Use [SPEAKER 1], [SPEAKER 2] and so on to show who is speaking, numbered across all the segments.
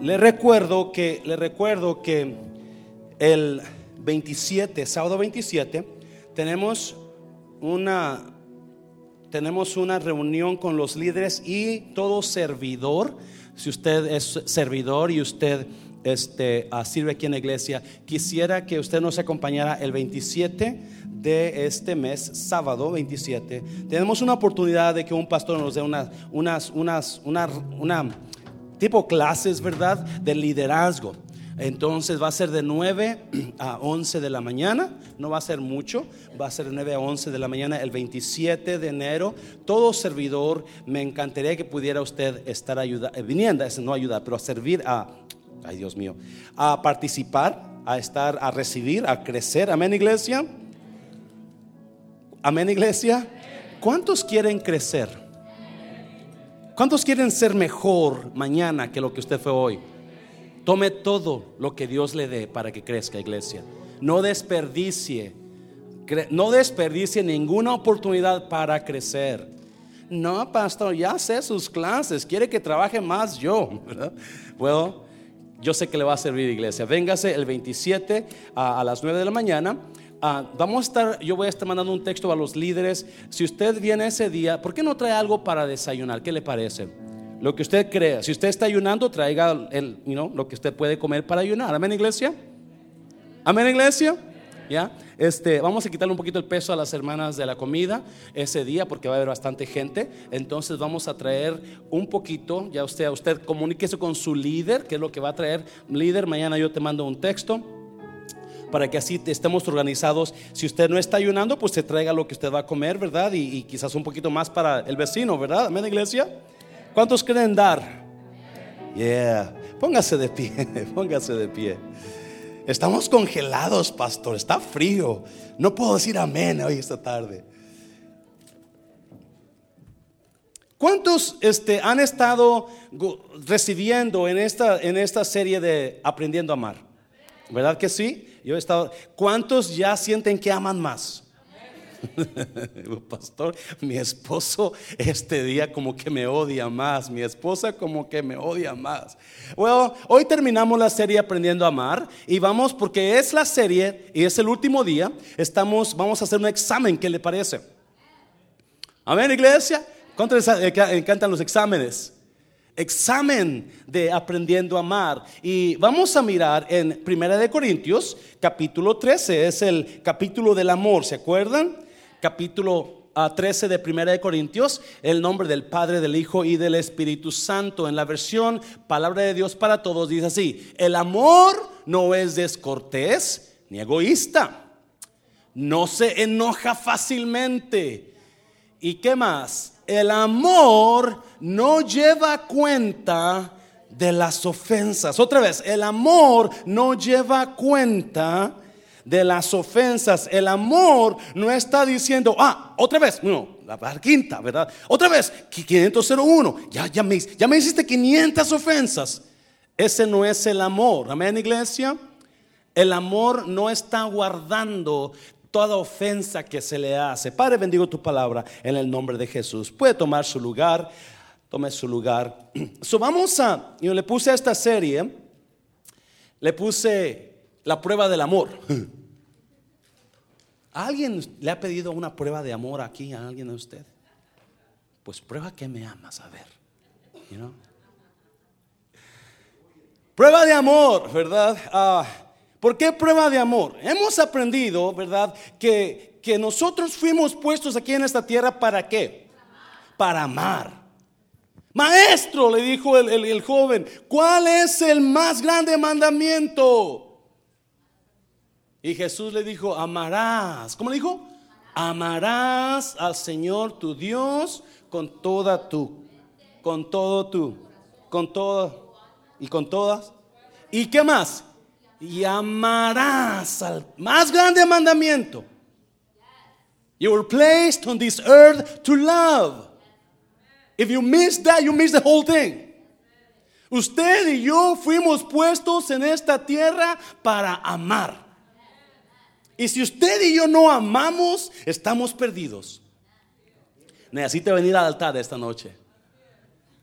[SPEAKER 1] Le recuerdo que, le recuerdo que el 27, sábado 27, tenemos una, tenemos una reunión con los líderes y todo servidor. Si usted es servidor y usted este, ah, sirve aquí en la iglesia, quisiera que usted nos acompañara el 27 de este mes, sábado 27. Tenemos una oportunidad de que un pastor nos dé unas, unas, unas, una, una tipo clases, ¿verdad? De liderazgo. Entonces va a ser de 9 a 11 de la mañana, no va a ser mucho, va a ser de 9 a 11 de la mañana el 27 de enero. Todo servidor, me encantaría que pudiera usted estar ayuda, eh, viniendo, no ayudar, pero a servir a, ay Dios mío, a participar, a estar, a recibir, a crecer. Amén, iglesia. Amén, iglesia. ¿Cuántos quieren crecer? ¿Cuántos quieren ser mejor mañana que lo que usted fue hoy? Tome todo lo que Dios le dé para que crezca, iglesia. No desperdicie, no desperdicie ninguna oportunidad para crecer. No, pastor, ya sé sus clases, quiere que trabaje más yo. Bueno, yo sé que le va a servir, iglesia. Véngase el 27 a, las 9 de la mañana. Ah, vamos a estar, yo voy a estar mandando un texto a los líderes. Si usted viene ese día, ¿por qué no trae algo para desayunar? ¿Qué le parece? Lo que usted crea. Si usted está ayunando, traiga el, lo que usted puede comer para ayunar. Amén, iglesia. Amén, iglesia. ¿Ya? Este, vamos a quitarle un poquito el peso a las hermanas de la comida ese día porque va a haber bastante gente. Entonces vamos a traer un poquito, ya usted, usted comuníquese con su líder, que es lo que va a traer. Líder, mañana yo te mando un texto para que así estemos organizados. Si usted no está ayunando, pues se traiga lo que usted va a comer, ¿verdad? Y, quizás un poquito más para el vecino, ¿verdad? Amén, iglesia. ¿Cuántos quieren dar? Yeah. Póngase de pie, póngase de pie. Estamos congelados, pastor. Está frío. No puedo decir amén hoy esta tarde. ¿Cuántos este, han estado recibiendo en esta, en esta serie de Aprendiendo a Amar? ¿Verdad que sí? Yo he estado. ¿Cuántos ya sienten que aman más? Pastor, mi esposo este día como que me odia más, mi esposa como que me odia más. Bueno, hoy terminamos la serie Aprendiendo a Amar y vamos, porque es la serie y es el último día, estamos, vamos a hacer un examen, ¿qué le parece? Amén, iglesia. ¿Cuánto les encantan los exámenes? Examen de aprendiendo a amar. Y vamos a mirar en Primera de Corintios, capítulo 13, es el capítulo del amor, ¿se acuerdan? capítulo 13 ah, de Primera de Corintios, el nombre del Padre, del Hijo y del Espíritu Santo. En la versión Palabra de Dios para Todos dice así, el amor no es descortés ni egoísta, no se enoja fácilmente. ¿Y qué más? El amor no lleva cuenta de las ofensas. Otra vez, el amor no lleva cuenta de las ofensas. El amor no está diciendo, ah, otra vez, no, la, quinta, ¿verdad? Otra vez, 501, ya, ya, me, ya me hiciste 500 ofensas. Ese no es el amor, amén, iglesia. El amor no está guardando toda ofensa que se le hace. Padre, bendigo tu palabra en el nombre de Jesús. Puede tomar su lugar, tome su lugar. So, vamos a, yo le puse a esta serie, le puse la prueba del amor. ¿Alguien le ha pedido una prueba de amor aquí a alguien de usted? Pues prueba que me amas, a ver. Prueba de amor, ¿verdad? Ah, ¿Por qué prueba de amor? Hemos aprendido, ¿verdad? Que, que nosotros fuimos puestos aquí en esta tierra para qué? Para amar. Maestro, le dijo el joven, ¿cuál es el más grande mandamiento? Y Jesús le dijo, amarás. ¿Cómo le dijo? Amarás al Señor tu Dios con toda tu, con todo tu, con todo y con todas. ¿Y qué más? Y amarás al más grande mandamiento. You were placed on this earth to love. If you miss that, you miss the whole thing. Usted y yo fuimos puestos en esta tierra para amar. Y si usted y yo no amamos, estamos perdidos. Necesita venir al altar esta noche.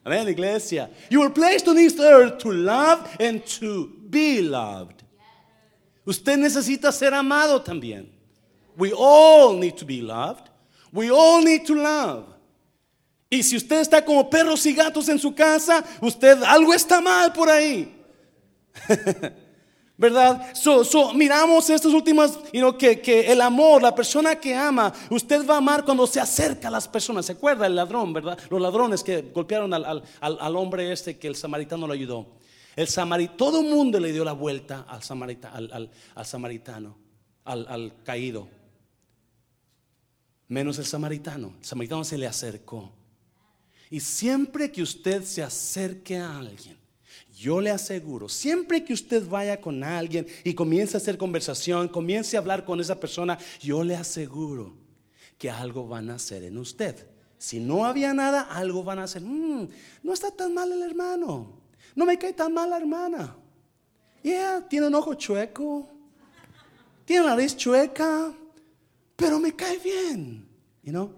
[SPEAKER 1] Amén, iglesia. You were placed on this earth to love and to be loved. Usted necesita ser amado también. We all need to be loved. We all need to love. Y si usted está como perros y gatos en su casa, usted algo está mal por ahí. ¿Verdad? So, so, miramos estas últimas, you que, que, el amor, la persona que ama, usted va a amar cuando se acerca a las personas. ¿Se acuerda el ladrón, verdad? Los ladrones que golpearon al, al hombre este que el samaritano lo ayudó. El samaritano, todo el mundo le dio la vuelta al, samarita, al, samaritano, al, caído. Menos el samaritano. El samaritano se le acercó. Y siempre que usted se acerque a alguien, yo le aseguro, siempre que usted vaya con alguien y comience a hacer conversación, comience a hablar con esa persona, yo le aseguro que algo van a hacer en usted. Si no había nada, algo van a hacer. Mm, no está tan mal el hermano. No me cae tan mal la hermana. Yeah, tiene un ojo chueco. Tiene la nariz chueca. Pero me cae bien. You know?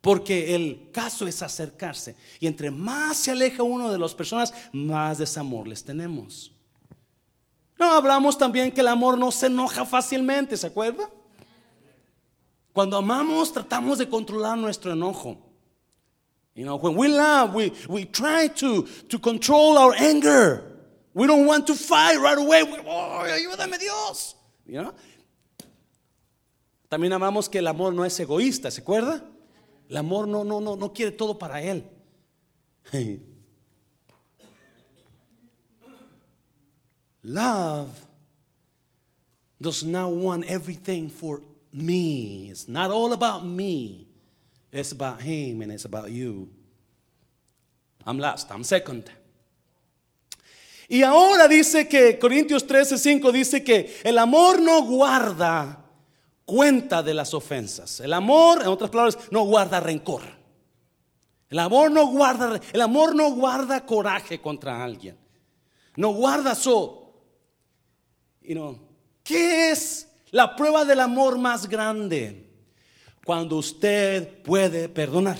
[SPEAKER 1] Porque el caso es acercarse. Y entre más se aleja uno de las personas, más desamor les tenemos. No hablamos también que el amor no se enoja fácilmente, ¿se acuerda? Cuando amamos, tratamos de controlar nuestro enojo. You know, when we love, we, we try to, to control our anger. We don't want to fight right away. oh, ayúdame Dios. You know? También amamos que el amor no es egoísta, ¿se acuerda? El amor no, no, no, no quiere todo para él. Love does not want everything for me. It's not all about me. It's about him and it's about you. I'm last, I'm second. Y ahora dice que Corintios 13, 5 dice que el amor no guarda cuenta de las ofensas. El amor, en otras palabras, no guarda rencor. El amor no guarda, el amor no guarda coraje contra alguien. No guarda so. You know, ¿Qué es la prueba del amor más grande? Cuando usted puede perdonar.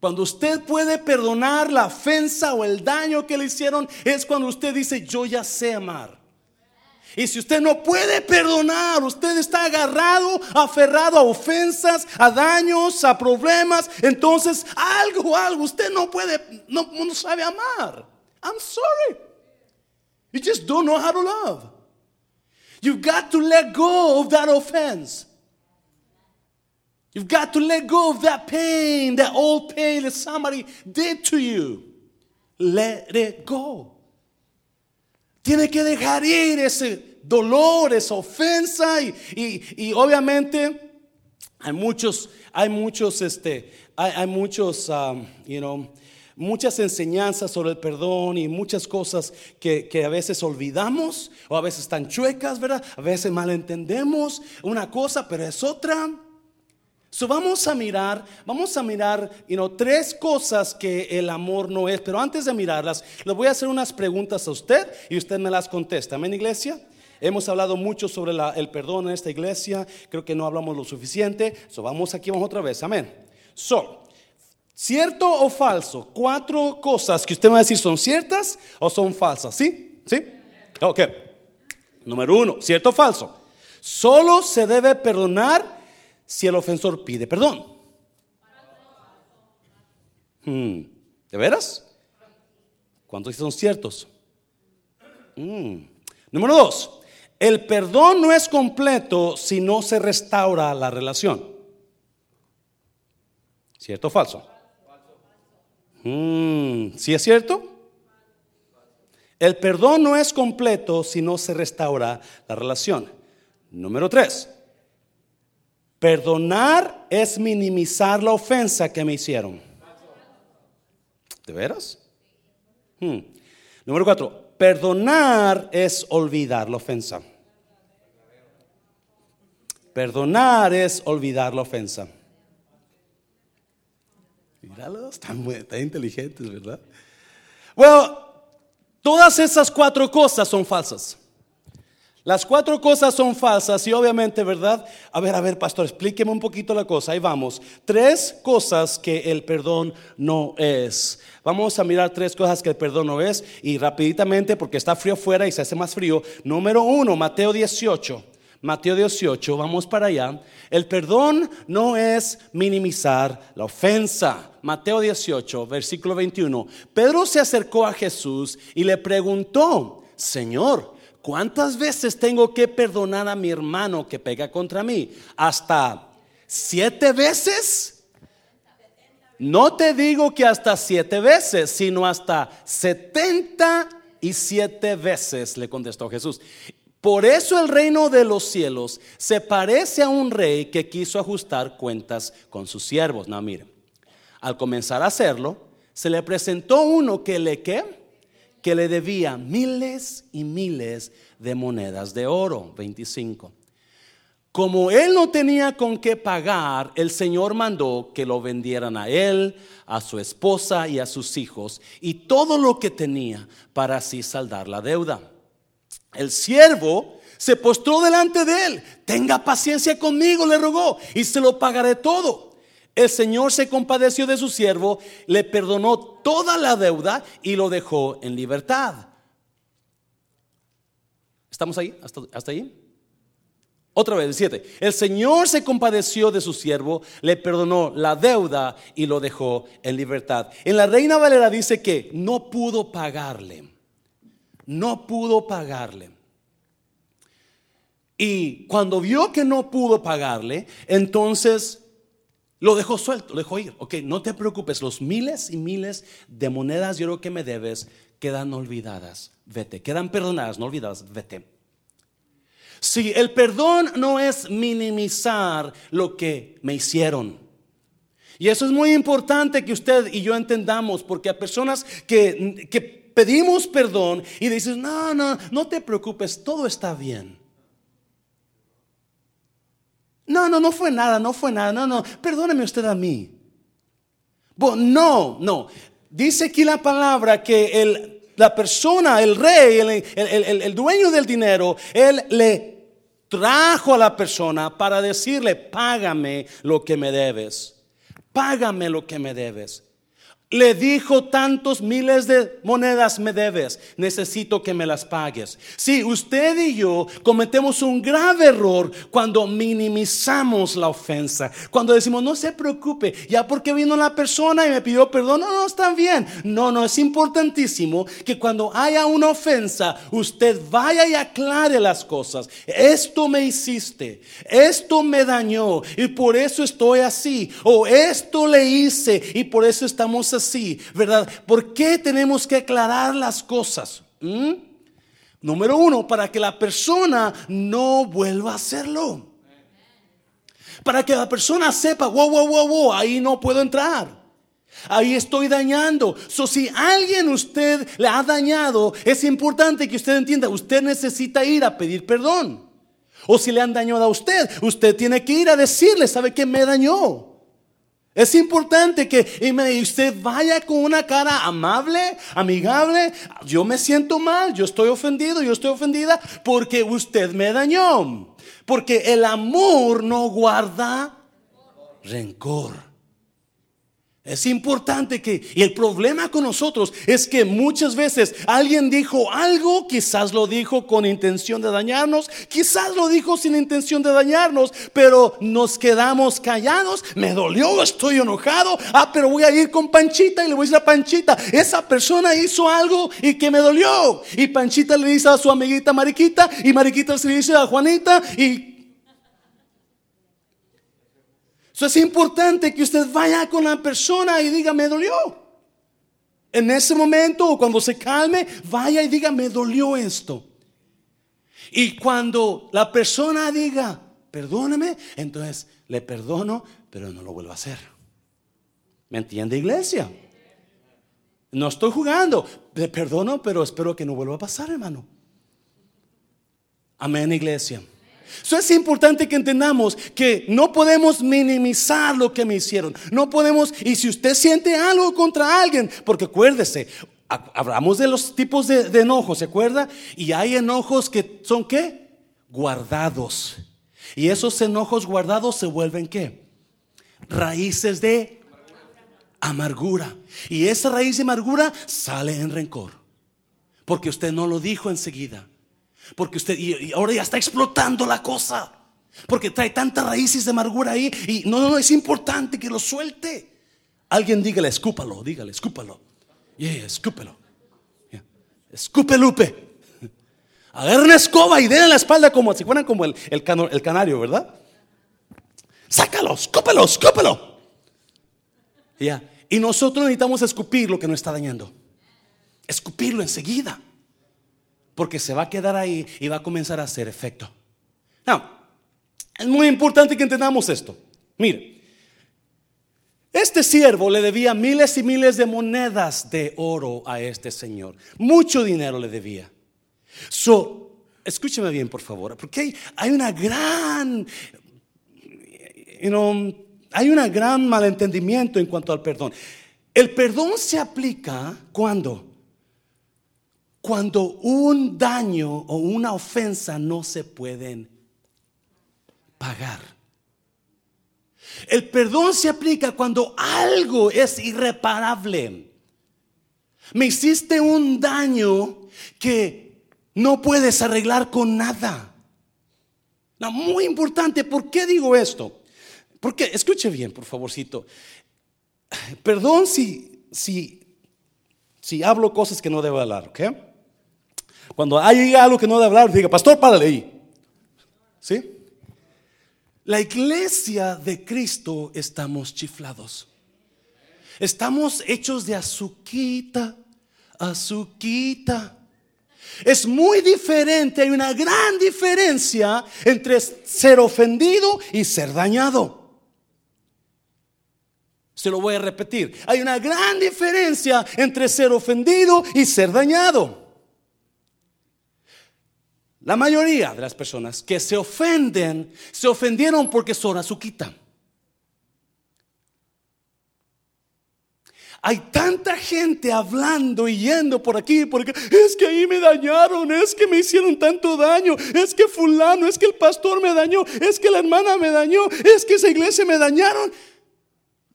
[SPEAKER 1] Cuando usted puede perdonar la ofensa o el daño que le hicieron, es cuando usted dice, yo ya sé amar. Y si usted no puede perdonar, usted está agarrado, aferrado a ofensas, a daños, a problemas, entonces algo, algo, usted no puede, no, sabe amar. I'm sorry. You just don't know how to love. You've got to let go of that offense. You've got to let go of that pain, that old pain that somebody did to you. Let it go. Tiene que dejar ir ese dolor, esa ofensa y, obviamente hay muchos, hay muchos, este, hay, muchos, um, you know, muchas enseñanzas sobre el perdón y muchas cosas que, que, a veces olvidamos o a veces están chuecas, ¿verdad? A veces malentendemos una cosa, pero es otra. So vamos a mirar, vamos a mirar you know, tres cosas que el amor no es. Pero antes de mirarlas, le voy a hacer unas preguntas a usted y usted me las contesta. Amén, iglesia. Hemos hablado mucho sobre el perdón en esta iglesia. Creo que no hablamos lo suficiente. So vamos aquí, vamos otra vez. Amén. So, ¿cierto o falso? Cuatro cosas que usted me va a decir son ciertas o son falsas. ¿Sí? ¿Sí? Ok. Número uno, ¿cierto o falso? Solo se debe perdonar si el ofensor pide perdón. Hmm, ¿De veras? ¿Cuántos son ciertos? Hmm. Número dos, el perdón no es completo si no se restaura la relación. ¿Cierto o falso? Hmm, ¿Sí es cierto? El perdón no es completo si no se restaura la relación. Número tres, Perdonar es minimizar la ofensa que me hicieron. ¿De veras? Hmm. Número cuatro, perdonar es olvidar la ofensa. Perdonar es olvidar la ofensa. Míralos, están, muy, inteligentes, ¿verdad? Bueno, todas esas cuatro cosas son falsas. Las cuatro cosas son falsas y obviamente, ¿verdad? A ver, a ver, pastor, explíqueme un poquito la cosa. Ahí vamos. Tres cosas que el perdón no es. Vamos a mirar tres cosas que el perdón no es y rapiditamente porque está frío fuera y se hace más frío. Número uno, Mateo 18. Mateo 18, vamos para allá. El perdón no es minimizar la ofensa. Mateo 18, versículo 21. Pedro se acercó a Jesús y le preguntó, Señor, ¿cuántas veces tengo que perdonar a mi hermano que pega contra mí? ¿Hasta siete veces? No te digo que hasta siete veces, sino hasta setenta y siete veces, le contestó Jesús. Por eso el reino de los cielos se parece a un rey que quiso ajustar cuentas con sus siervos. No, mire, al comenzar a hacerlo, se le presentó uno que le que que le debía miles y miles de monedas de oro, 25. Como él no tenía con qué pagar, el Señor mandó que lo vendieran a él, a su esposa y a sus hijos y todo lo que tenía para así saldar la deuda. El siervo se postró delante de él. Tenga paciencia conmigo, le rogó, y se lo pagaré todo. El Señor se compadeció de su siervo, le perdonó toda la deuda y lo dejó en libertad. ¿Estamos ahí? ¿Hasta, ahí? Otra vez, siete. El Señor se compadeció de su siervo, le perdonó la deuda y lo dejó en libertad. En la Reina Valera dice que no pudo pagarle no pudo pagarle. Y cuando vio que no pudo pagarle, entonces lo dejó suelto, lo dejó ir. Ok, no te preocupes, los miles y miles de monedas yo creo que me debes quedan olvidadas. Vete, quedan perdonadas, no olvidadas, vete. Si el perdón no es minimizar lo que me hicieron. Y eso es muy importante que usted y yo entendamos, porque a personas que, que pedimos perdón y dices, no, no, no te preocupes, todo está bien. No, no, no fue nada, no fue nada, no, no, perdóneme usted a mí. no, no. Dice aquí la palabra que el, la persona, el rey, el, el dueño del dinero, él le trajo a la persona para decirle, págame lo que me debes. Págame lo que me debes. Le dijo tantos miles de monedas me debes, necesito que me las pagues. Sí, usted y yo cometemos un grave error cuando minimizamos la ofensa, cuando decimos no se preocupe, ya porque vino la persona y me pidió perdón, no, no, está bien. No, no, es importantísimo que cuando haya una ofensa, usted vaya y aclare las cosas. Esto me hiciste, esto me dañó y por eso estoy así, o esto le hice y por eso estamos así ¿verdad? ¿Por qué tenemos que aclarar las cosas? ¿Mm? Número uno, para que la persona no vuelva a hacerlo. Para que la persona sepa, wow, wow, wow, wow, ahí no puedo entrar. Ahí estoy dañando. So, si alguien usted le ha dañado, es importante que usted entienda, usted necesita ir a pedir perdón. O si le han dañado a usted, usted tiene que ir a decirle, ¿sabe que me dañó? Es importante que usted vaya con una cara amable, amigable. Yo me siento mal, yo estoy ofendido, yo estoy ofendida porque usted me dañó. Porque el amor no guarda rencor. Es importante que, y el problema con nosotros es que muchas veces alguien dijo algo, quizás lo dijo con intención de dañarnos, quizás lo dijo sin intención de dañarnos, pero nos quedamos callados, me dolió, estoy enojado, ah, pero voy a ir con Panchita y le voy a decir a Panchita, esa persona hizo algo y que me dolió. Y Panchita le dice a su amiguita Mariquita y Mariquita se le dice a Juanita y es importante que usted vaya con la persona y diga, me dolió. En ese momento o cuando se calme, vaya y diga, me dolió esto. Y cuando la persona diga, perdóname, entonces le perdono, pero no lo vuelvo a hacer. ¿Me entiende, iglesia? No estoy jugando. Le perdono, pero espero que no vuelva a pasar, hermano. Amén, iglesia. Eso es importante que entendamos que no podemos minimizar lo que me hicieron. No podemos, y si usted siente algo contra alguien, porque acuérdese, hablamos de los tipos de, enojos, ¿se acuerda? Y hay enojos que son qué? guardados. Y esos enojos guardados se vuelven qué? Raíces de amargura. Y esa raíz de amargura sale en rencor. Porque usted no lo dijo enseguida. Porque usted, y, ahora ya está explotando la cosa. Porque trae tantas raíces de amargura ahí. Y no, no, es importante que lo suelte. Alguien dígale, escúpalo, dígale, escúpalo. Yeah, escúpelo. Yeah. Lupe. Agarra una escoba y denle la espalda como si fueran como el, el, el canario, ¿verdad? Sácalo, escúpelo, escúpelo. Ya. Y nosotros necesitamos escupir lo que nos está dañando. Escupirlo enseguida. Porque se va a quedar ahí y va a comenzar a hacer efecto. No, es muy importante que entendamos esto. Mire, este siervo le debía miles y miles de monedas de oro a este señor. Mucho dinero le debía. So, escúcheme bien, por favor, porque hay, una gran, you hay un gran malentendimiento en cuanto al perdón. El perdón se aplica cuando cuando un daño o una ofensa no se pueden pagar. El perdón se aplica cuando algo es irreparable. Me hiciste un daño que no puedes arreglar con nada. No, muy importante, ¿por qué digo esto? Porque, escuche bien, por favorcito. Perdón si, si, si hablo cosas que no debo hablar, ¿ok? Cuando hay algo que no debo hablar, diga, pastor, párale ahí. ¿Sí? La iglesia de Cristo estamos chiflados. Estamos hechos de azuquita, azuquita. Es muy diferente, hay una gran diferencia entre ser ofendido y ser dañado. Se lo voy a repetir. Hay una gran diferencia entre ser ofendido y ser dañado. La mayoría de las personas que se ofenden, se ofendieron porque son azuquita. Hay tanta gente hablando y yendo por aquí y por acá. Es que ahí me dañaron, es que me hicieron tanto daño, es que fulano, es que el pastor me dañó, es que la hermana me dañó, es que esa iglesia me dañaron.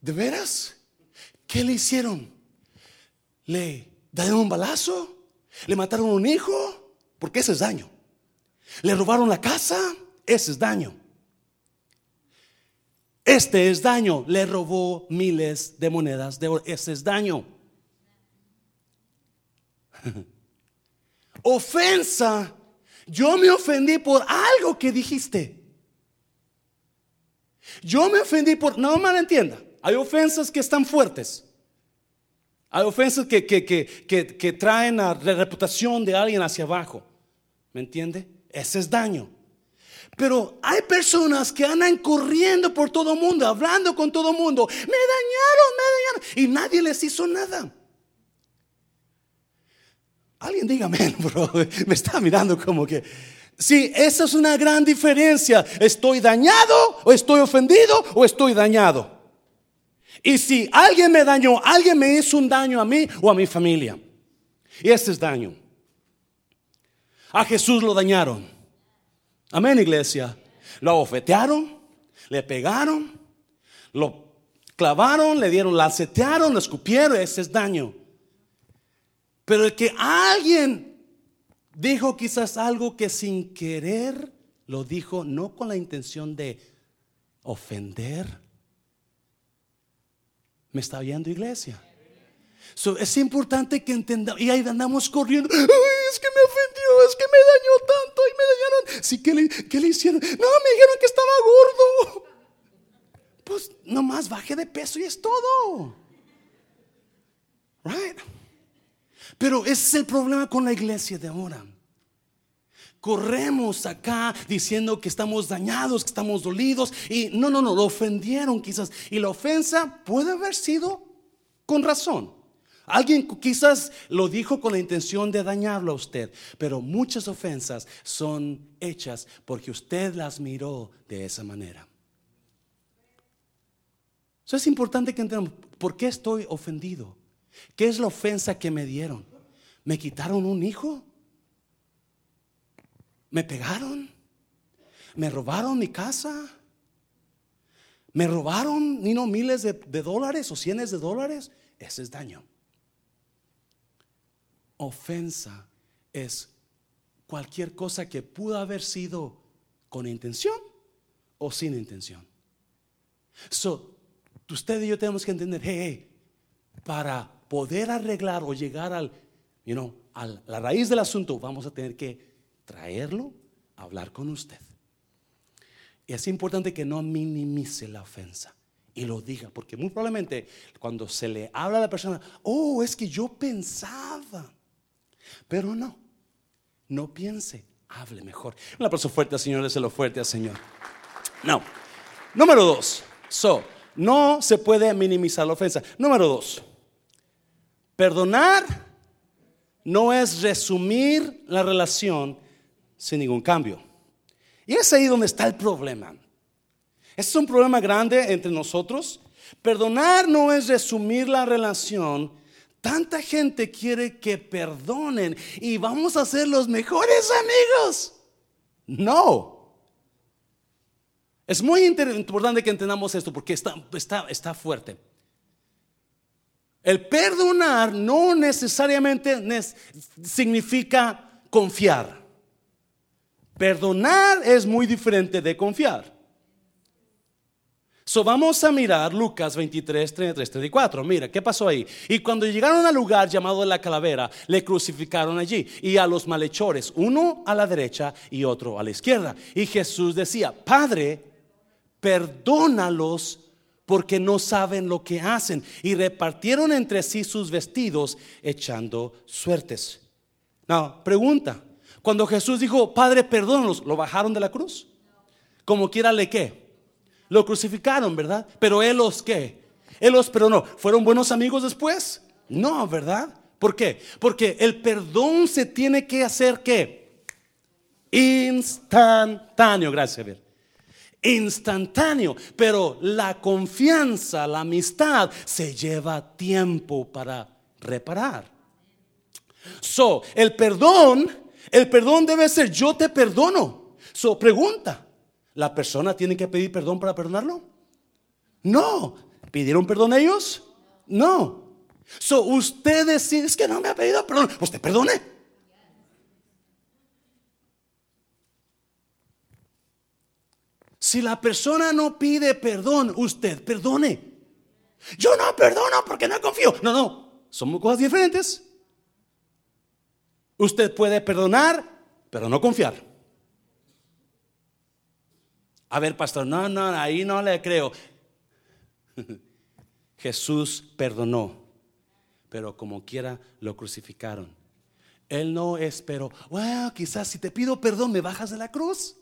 [SPEAKER 1] ¿De veras? ¿Qué le hicieron? ¿Le dañaron un balazo? ¿Le mataron un hijo? Porque ese es daño. ¿Le robaron la casa? Ese es daño. Este es daño. Le robó miles de monedas de oro. Ese es daño. Ofensa. Yo me ofendí por algo que dijiste. Yo me ofendí por... No me entienda. Hay ofensas que están fuertes. Hay ofensas que, que, que, que traen la reputación de alguien hacia abajo. ¿Me entiende? Ese es daño. Pero hay personas que andan corriendo por todo el mundo, hablando con todo el mundo. Me dañaron, me dañaron. Y nadie les hizo nada. Alguien dígame, bro. Me está mirando como que... Sí, esa es una gran diferencia. ¿Estoy dañado o estoy ofendido o estoy dañado? Y si alguien me dañó, alguien me hizo un daño a mí o a mi familia. Y ese es daño. A Jesús lo dañaron. Amén, iglesia. Lo ofetearon, le pegaron, lo clavaron, le dieron, lancetearon, lo escupieron. Ese es daño. Pero el que alguien dijo quizás algo que sin querer lo dijo, no con la intención de ofender. ¿Me está oyendo iglesia? es importante que entendamos. Y ahí andamos corriendo. es que me es que me dañó tanto y me dañaron. Sí, ¿qué le, qué le hicieron? No, me dijeron que estaba gordo. Pues nomás baje de peso y es todo. Right? Pero ese es el problema con la iglesia de ahora. Corremos acá diciendo que estamos dañados, que estamos dolidos. Y no, no, no, lo ofendieron quizás. Y la ofensa puede haber sido con razón. Alguien quizás lo dijo con la intención de dañarlo a usted, pero muchas ofensas son hechas porque usted las miró de esa manera. Eso es importante que entendamos, ¿por qué estoy ofendido? ¿Qué es la ofensa que me dieron? ¿Me quitaron un hijo? ¿Me pegaron? me robaron mi casa. Me robaron no, miles de, de dólares o cientos de dólares. Ese es daño. Ofensa es cualquier cosa que pudo haber sido con intención o sin intención. So, usted y yo tenemos que entender, hey, para poder arreglar o llegar al, you know, a la raíz del asunto, vamos a tener que traerlo, hablar con usted. Y es importante que no minimice la ofensa y lo diga, porque muy probablemente cuando se le habla a la persona, oh, es que yo pensaba, pero no, no piense, hable mejor. Un aplauso fuerte al Señor, lo fuerte al Señor. No. Número dos, so, no se puede minimizar la ofensa. Número dos, perdonar no es resumir la relación sin ningún cambio. Y es ahí donde está el problema. Este es un problema grande entre nosotros. Perdonar no es resumir la relación. Tanta gente quiere que perdonen y vamos a ser los mejores amigos. No. Es muy importante que entendamos esto porque está, está, está fuerte. El perdonar no necesariamente significa confiar. Perdonar es muy diferente de confiar. So vamos a mirar Lucas 23, 33, 34. Mira, ¿qué pasó ahí? Y cuando llegaron al lugar llamado la calavera, le crucificaron allí. Y a los malhechores, uno a la derecha y otro a la izquierda. Y Jesús decía, Padre, perdónalos porque no saben lo que hacen. Y repartieron entre sí sus vestidos echando suertes. No, pregunta. Cuando Jesús dijo, Padre, perdónalos, ¿lo bajaron de la cruz? Como quiera le qué lo crucificaron, ¿verdad? Pero él los qué? Él los perdonó. ¿Fueron buenos amigos después? No, ¿verdad? ¿Por qué? Porque el perdón se tiene que hacer qué? Instantáneo, gracias, ver. Instantáneo, pero la confianza, la amistad se lleva tiempo para reparar. So, el perdón, el perdón debe ser yo te perdono. So, pregunta, ¿La persona tiene que pedir perdón para perdonarlo? No. ¿Pidieron perdón ellos? No. So, usted decide, es que no me ha pedido perdón. Usted perdone. Si la persona no pide perdón, usted perdone. Yo no perdono porque no confío. No, no. Son cosas diferentes. Usted puede perdonar, pero no confiar. A ver, pastor, no, no, ahí no le creo. Jesús perdonó, pero como quiera lo crucificaron. Él no esperó, bueno, quizás si te pido perdón me bajas de la cruz.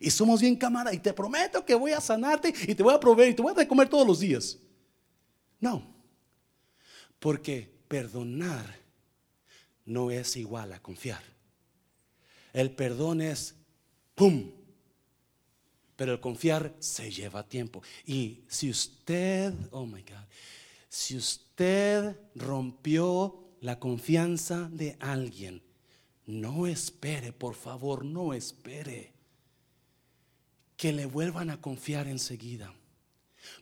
[SPEAKER 1] Y somos bien cámara y te prometo que voy a sanarte y te voy a proveer y te voy a dar comer todos los días. No, porque perdonar no es igual a confiar. El perdón es, ¡pum! Pero el confiar se lleva tiempo. Y si usted, oh my God, si usted rompió la confianza de alguien, no espere, por favor, no espere que le vuelvan a confiar enseguida.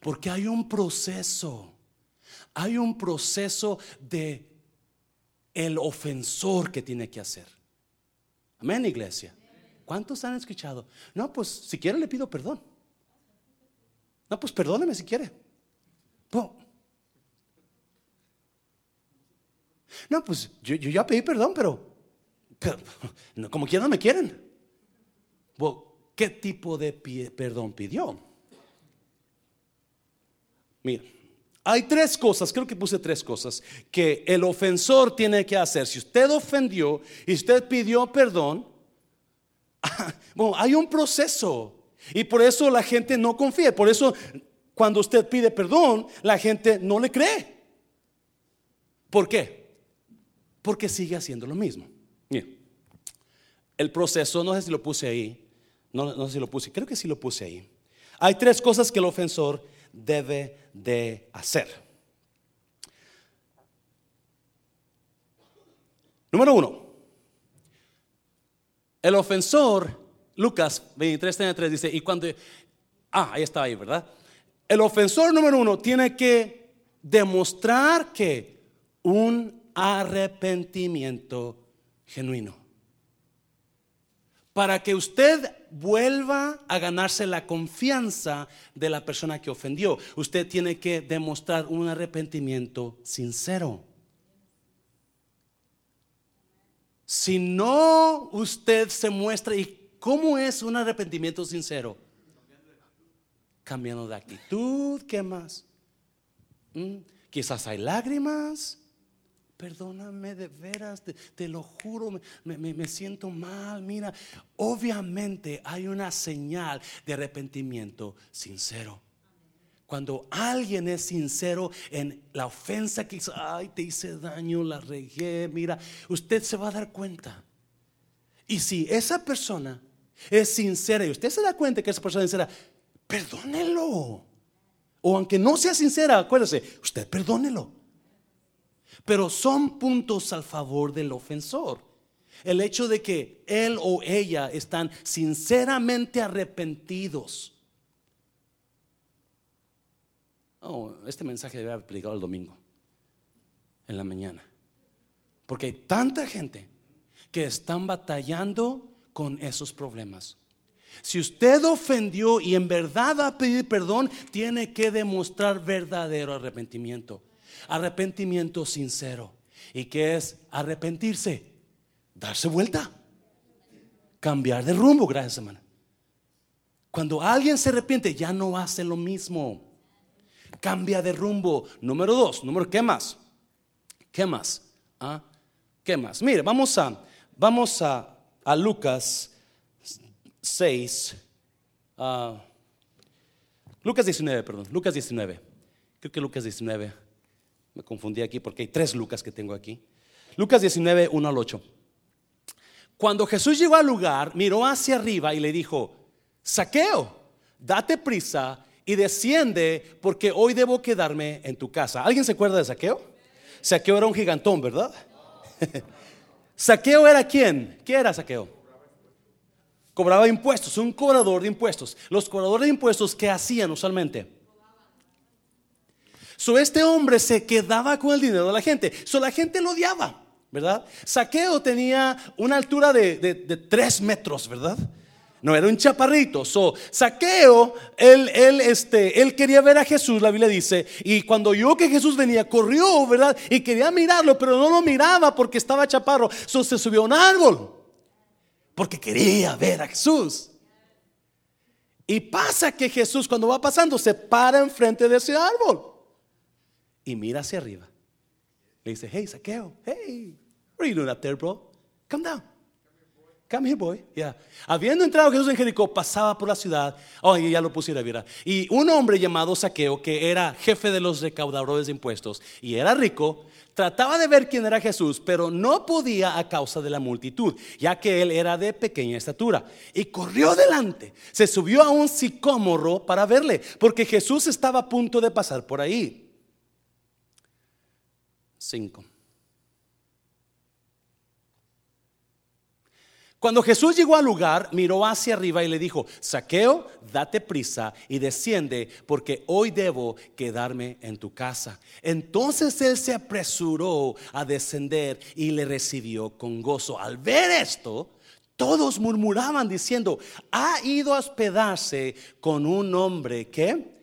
[SPEAKER 1] Porque hay un proceso, hay un proceso de el ofensor que tiene que hacer. Amén, iglesia. ¿Cuántos han escuchado? No, pues si quiere le pido perdón. No, pues perdóneme si quiere. No, pues yo, ya pedí perdón, pero, como quiera no me quieren. ¿Qué tipo de perdón pidió? Mira, hay tres cosas, creo que puse tres cosas, que el ofensor tiene que hacer. Si usted ofendió y usted pidió perdón, bueno, hay un proceso y por eso la gente no confía. Por eso cuando usted pide perdón, la gente no le cree. ¿Por qué? Porque sigue haciendo lo mismo. el proceso, no sé si lo puse ahí, no, no sé si lo puse, creo que sí lo puse ahí. Hay tres cosas que el ofensor debe de hacer. Número uno, el ofensor Lucas 23, 33 dice, y cuando... Ah, ahí está ahí, ¿verdad? El ofensor número uno tiene que demostrar que un arrepentimiento genuino. Para que usted vuelva a ganarse la confianza de la persona que ofendió, usted tiene que demostrar un arrepentimiento sincero. Si no, usted se muestra. ¿Y cómo es un arrepentimiento sincero? Cambiando de actitud, ¿qué más? ¿Mm? Quizás hay lágrimas. Perdóname de veras, te, lo juro, me, me, siento mal. Mira, obviamente hay una señal de arrepentimiento sincero. Cuando alguien es sincero en la ofensa que hizo, ay, te hice daño, la regué, mira, usted se va a dar cuenta. Y si esa persona es sincera y usted se da cuenta que esa persona es sincera, perdónelo. O aunque no sea sincera, acuérdese, usted perdónelo. Pero son puntos al favor del ofensor. El hecho de que él o ella están sinceramente arrepentidos Oh, este mensaje debe haber aplicado el domingo, en la mañana. Porque hay tanta gente que están batallando con esos problemas. Si usted ofendió y en verdad va a pedir perdón, tiene que demostrar verdadero arrepentimiento. Arrepentimiento sincero. ¿Y qué es arrepentirse? Darse vuelta. Cambiar de rumbo, gracias hermana. Cuando alguien se arrepiente, ya no hace lo mismo cambia de rumbo. Número dos, número, ¿qué más? ¿Qué más? ¿Ah? ¿Qué más? Mire, vamos a, vamos a, a Lucas 6. Ah, Lucas 19, perdón, Lucas 19. Creo que Lucas 19. Me confundí aquí porque hay tres Lucas que tengo aquí. Lucas 19, 1 al 8. Cuando Jesús llegó al lugar, miró hacia arriba y le dijo, Saqueo, date prisa y desciende porque hoy debo quedarme en tu casa. ¿Alguien se acuerda de Saqueo? Saqueo era un gigantón, ¿verdad? ¿Saqueo era quién? ¿Qué era Saqueo? Cobraba impuestos, un cobrador de impuestos. Los cobradores de impuestos, ¿qué hacían usualmente? So, este hombre se quedaba con el dinero de la gente. So, la gente lo odiaba, ¿verdad? Saqueo tenía una altura de, de, de tres metros, ¿verdad? No, era un chaparrito. So, saqueo, él, él, este, él quería ver a Jesús, la Biblia dice. Y cuando oyó que Jesús venía, corrió, ¿verdad? Y quería mirarlo, pero no lo miraba porque estaba chaparro. So, se subió a un árbol. Porque quería ver a Jesús. Y pasa que Jesús, cuando va pasando, se para enfrente de ese árbol. Y mira hacia arriba. Le dice, hey, saqueo, hey, what are you doing up there, bro? Come down. Come here, boy. Yeah. Habiendo entrado Jesús en Jericó, pasaba por la ciudad. Oh, ya lo pusiera, mira. Y un hombre llamado Saqueo, que era jefe de los recaudadores de impuestos y era rico, trataba de ver quién era Jesús, pero no podía a causa de la multitud, ya que él era de pequeña estatura. Y corrió delante, se subió a un sicómoro para verle, porque Jesús estaba a punto de pasar por ahí. Cinco. Cuando Jesús llegó al lugar, miró hacia arriba y le dijo, Saqueo, date prisa y desciende, porque hoy debo quedarme en tu casa. Entonces él se apresuró a descender y le recibió con gozo. Al ver esto, todos murmuraban diciendo, ha ido a hospedarse con un hombre que...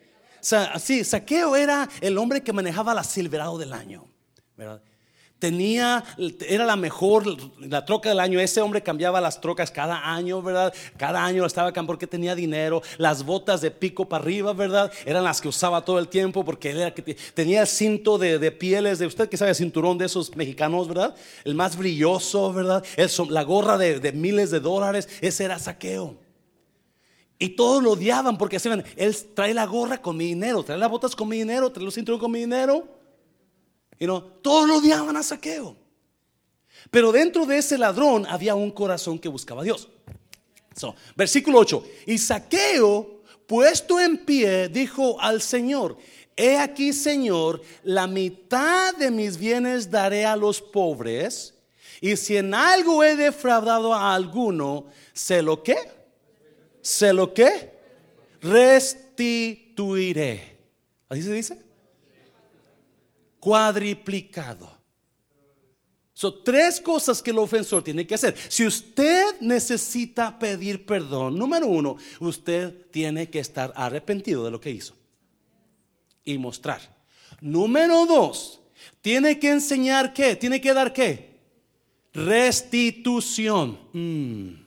[SPEAKER 1] Sí, Saqueo era el hombre que manejaba la Silverado del año. ¿verdad? Tenía, era la mejor, la troca del año. Ese hombre cambiaba las trocas cada año, ¿verdad? Cada año estaba acá porque tenía dinero. Las botas de pico para arriba, ¿verdad? Eran las que usaba todo el tiempo porque él era que tenía el cinto de, pieles de usted que sabe, cinturón de esos mexicanos, ¿verdad? El más brilloso, ¿verdad? la gorra de, miles de dólares, ese era saqueo. Y todos lo odiaban porque decían, él trae la gorra con mi dinero, trae las botas con mi dinero, trae los cinturones con mi dinero. Y no, todos lo odiaban a Saqueo. Pero dentro de ese ladrón había un corazón que buscaba a Dios. versículo 8. Y Saqueo, puesto en pie, dijo al Señor, he aquí, Señor, la mitad de mis bienes daré a los pobres, y si en algo he defraudado a alguno, ¿se lo que? se lo que restituiré. ¿Así se dice? Cuadriplicado. Son tres cosas que el ofensor tiene que hacer. Si usted necesita pedir perdón, número uno, usted tiene que estar arrepentido de lo que hizo y mostrar. Número dos, tiene que enseñar qué, tiene que dar qué, restitución. Mm.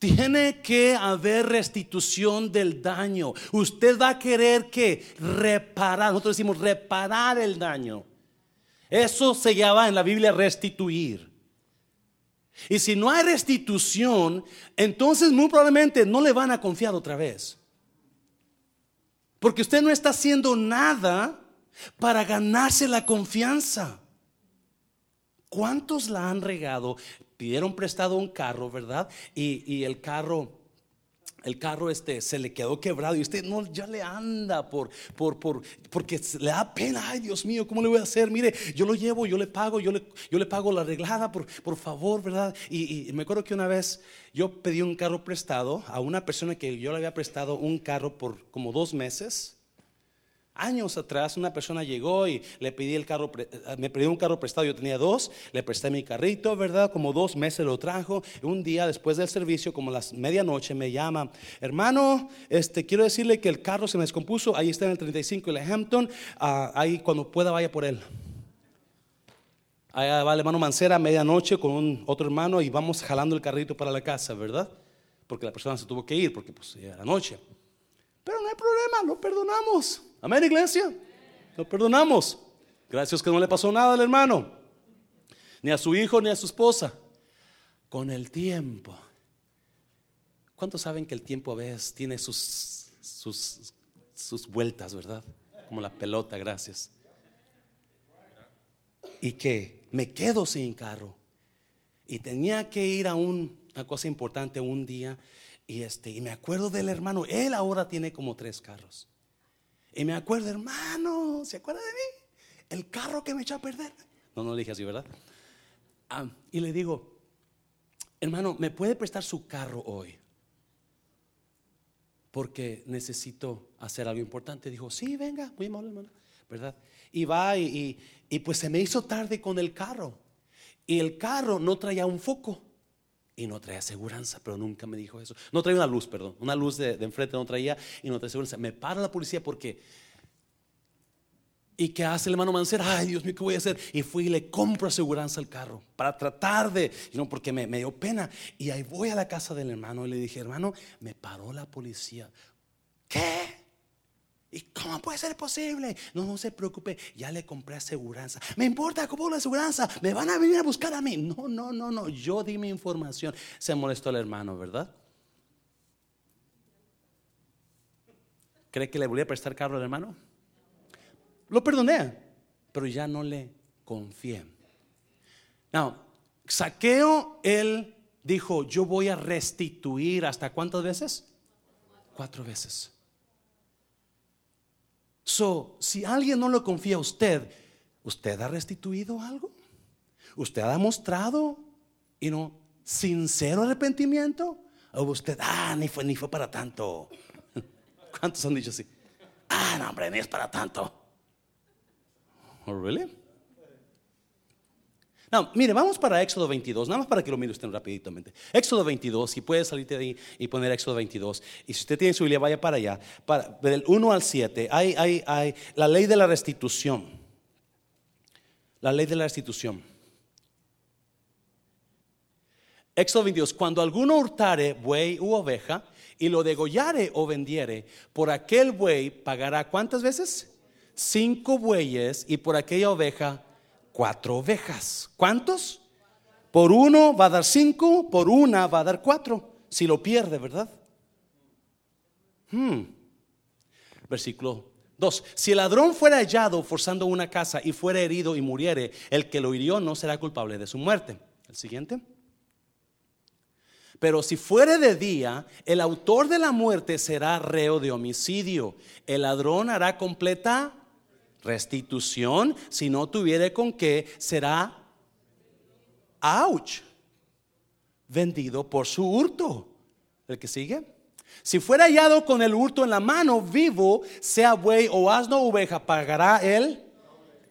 [SPEAKER 1] Tiene que haber restitución del daño. Usted va a querer que reparar. Nosotros decimos reparar el daño. Eso se llama en la Biblia restituir. Y si no hay restitución, entonces muy probablemente no le van a confiar otra vez. Porque usted no está haciendo nada para ganarse la confianza. ¿Cuántos la han regado pidieron prestado un carro, ¿verdad? Y, el carro el carro este se le quedó quebrado y usted no ya le anda por por por porque le da pena, ay Dios mío, ¿cómo le voy a hacer? Mire, yo lo llevo, yo le pago, yo le yo le pago la arreglada por por favor, ¿verdad? Y, y me acuerdo que una vez yo pedí un carro prestado a una persona que yo le había prestado un carro por como dos meses Años atrás una persona llegó y le pedí el carro, eh, me pidió un carro prestado, yo tenía dos, le presté mi carrito, ¿verdad? Como dos meses lo trajo. Un día después del servicio, como las medianoche, me llama, hermano, este, quiero decirle que el carro se me descompuso, ahí está en el 35 de Hampton, ah, ahí cuando pueda vaya por él. Allá va el hermano Mancera medianoche con un otro hermano y vamos jalando el carrito para la casa, ¿verdad? Porque la persona se tuvo que ir porque pues ya era noche. Pero no hay problema, lo perdonamos. Amén, iglesia. Lo perdonamos. Gracias que no le pasó nada al hermano, ni a su hijo, ni a su esposa. Con el tiempo. ¿Cuántos saben que el tiempo a veces tiene sus, sus, sus vueltas, verdad? Como la pelota, gracias. Y que me quedo sin carro. Y tenía que ir a un, una cosa importante un día. Y, este, y me acuerdo del hermano. Él ahora tiene como tres carros. Y me acuerdo, hermano, ¿se acuerda de mí? El carro que me echó a perder. No, no le dije así, ¿verdad? Ah, y le digo, hermano, ¿me puede prestar su carro hoy? Porque necesito hacer algo importante. Dijo, sí, venga, muy mal, hermano, ¿verdad? Y va y, pues se me hizo tarde con el carro. Y el carro no traía un foco y no traía seguridad, pero nunca me dijo eso. No traía una luz, perdón, una luz de, enfrente no traía y no traía seguridad. Me para la policía porque... ¿Y qué hace el hermano Mancera? Ay, Dios mío, ¿qué voy a hacer? Y fui y le compro aseguranza al carro para tratar de, no, porque me, me dio pena. Y ahí voy a la casa del hermano y le dije, hermano, me paró la policía. ¿Qué? ¿Y cómo puede ser posible? No, no se preocupe, ya le compré aseguranza. Me importa cómo la aseguranza, me van a venir a buscar a mí. No, no, no, no, yo di mi información. Se molestó el hermano, ¿verdad? ¿Cree que le volví a prestar carro al hermano? Lo perdoné, pero ya no le confié. No, saqueo, él dijo, yo voy a restituir hasta cuántas veces? Cuatro veces. So, si alguien no lo confía a usted, ¿usted ha restituido algo? ¿Usted ha demostrado y no sincero arrepentimiento? ¿O usted, ah, ni fue, ni fue para tanto? ¿Cuántos han dicho así? Ah, no, hombre, ni es para tanto. Oh, really? No, mire, vamos para Éxodo 22, nada más para que lo mire usted rapiditamente. Éxodo 22, si puede salir de ahí y poner Éxodo 22. Y si usted tiene su Biblia, vaya para allá. Para, del 1 al 7, hay, hay, hay la ley de la restitución. La ley de la restitución. Éxodo 22, cuando alguno hurtare buey u oveja y lo degollare o vendiere, por aquel buey pagará cuántas veces? Cinco bueyes y por aquella oveja cuatro ovejas. ¿Cuántos? Por uno va a dar cinco, por una va a dar cuatro. Si lo pierde, ¿verdad? Hmm. Versículo 2. Si el ladrón fuera hallado forzando una casa y fuera herido y muriere, el que lo hirió no será culpable de su muerte. El siguiente. Pero si fuere de día, el autor de la muerte será reo de homicidio. El ladrón hará completa restitución, si no tuviere con qué, será ouch. vendido por su hurto. ¿El que sigue? Si fuera hallado con el hurto en la mano, vivo, sea buey o asno o oveja, pagará él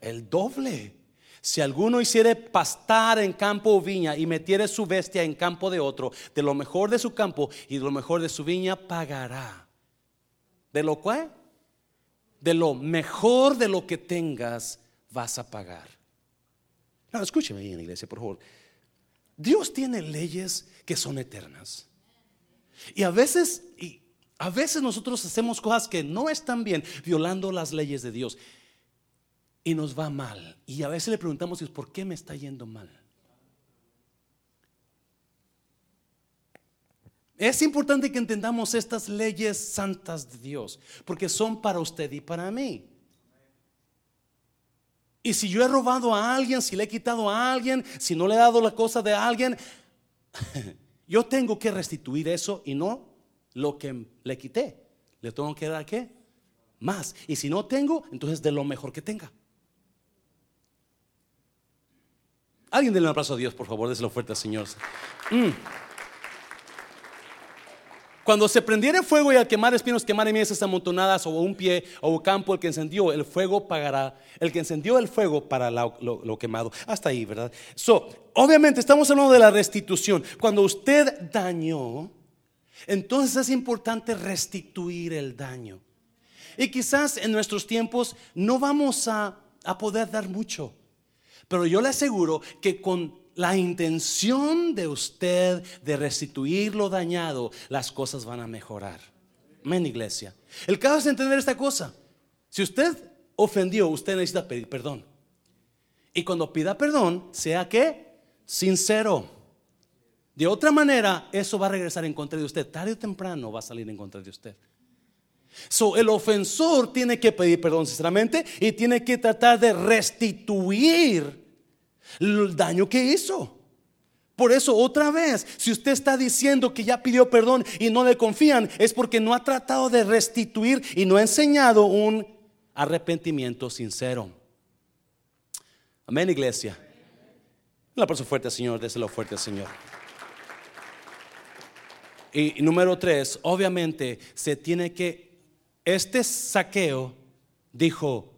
[SPEAKER 1] el doble. Si alguno hiciere pastar en campo o viña y metiere su bestia en campo de otro, de lo mejor de su campo y de lo mejor de su viña, pagará. ¿De lo cual? De lo mejor de lo que tengas, vas a pagar. No, escúcheme ahí en la iglesia, por favor. Dios tiene leyes que son eternas. Y a veces, y a veces nosotros hacemos cosas que no están bien, violando las leyes de Dios. Y nos va mal. Y a veces le preguntamos, ¿por qué me está yendo mal? Es importante que entendamos estas leyes santas de Dios, porque son para usted y para mí. Y si yo he robado a alguien, si le he quitado a alguien, si no le he dado la cosa de alguien, yo tengo que restituir eso y no lo que le quité. Le tengo que dar qué? Más. Y si no tengo, entonces de lo mejor que tenga. Alguien denle un abrazo a Dios, por favor, déselo fuerte al Señor. Mm. Cuando se prendiera fuego y al quemar espinos quemar miesas amontonadas o un pie o un campo, el que encendió el fuego pagará. El que encendió el fuego para lo, quemado. Hasta ahí, ¿verdad? So, obviamente estamos hablando de la restitución. Cuando usted dañó, entonces es importante restituir el daño. Y quizás en nuestros tiempos no vamos a, a poder dar mucho. Pero yo le aseguro que con la intención de usted de restituir lo dañado, las cosas van a mejorar. Amén, iglesia. El caso es entender esta cosa. Si usted ofendió, usted necesita pedir perdón. Y cuando pida perdón, sea que sincero. De otra manera, eso va a regresar en contra de usted. Tarde o temprano va a salir en contra de usted. So, el ofensor tiene que pedir perdón sinceramente y tiene que tratar de restituir el daño que hizo. Por eso, otra vez, si usted está diciendo que ya pidió perdón y no le confían, es porque no ha tratado de restituir y no ha enseñado un arrepentimiento sincero. Amén, iglesia. La aplauso fuerte, Señor, déselo fuerte, Señor. Y número tres, obviamente, se tiene que, este saqueo dijo,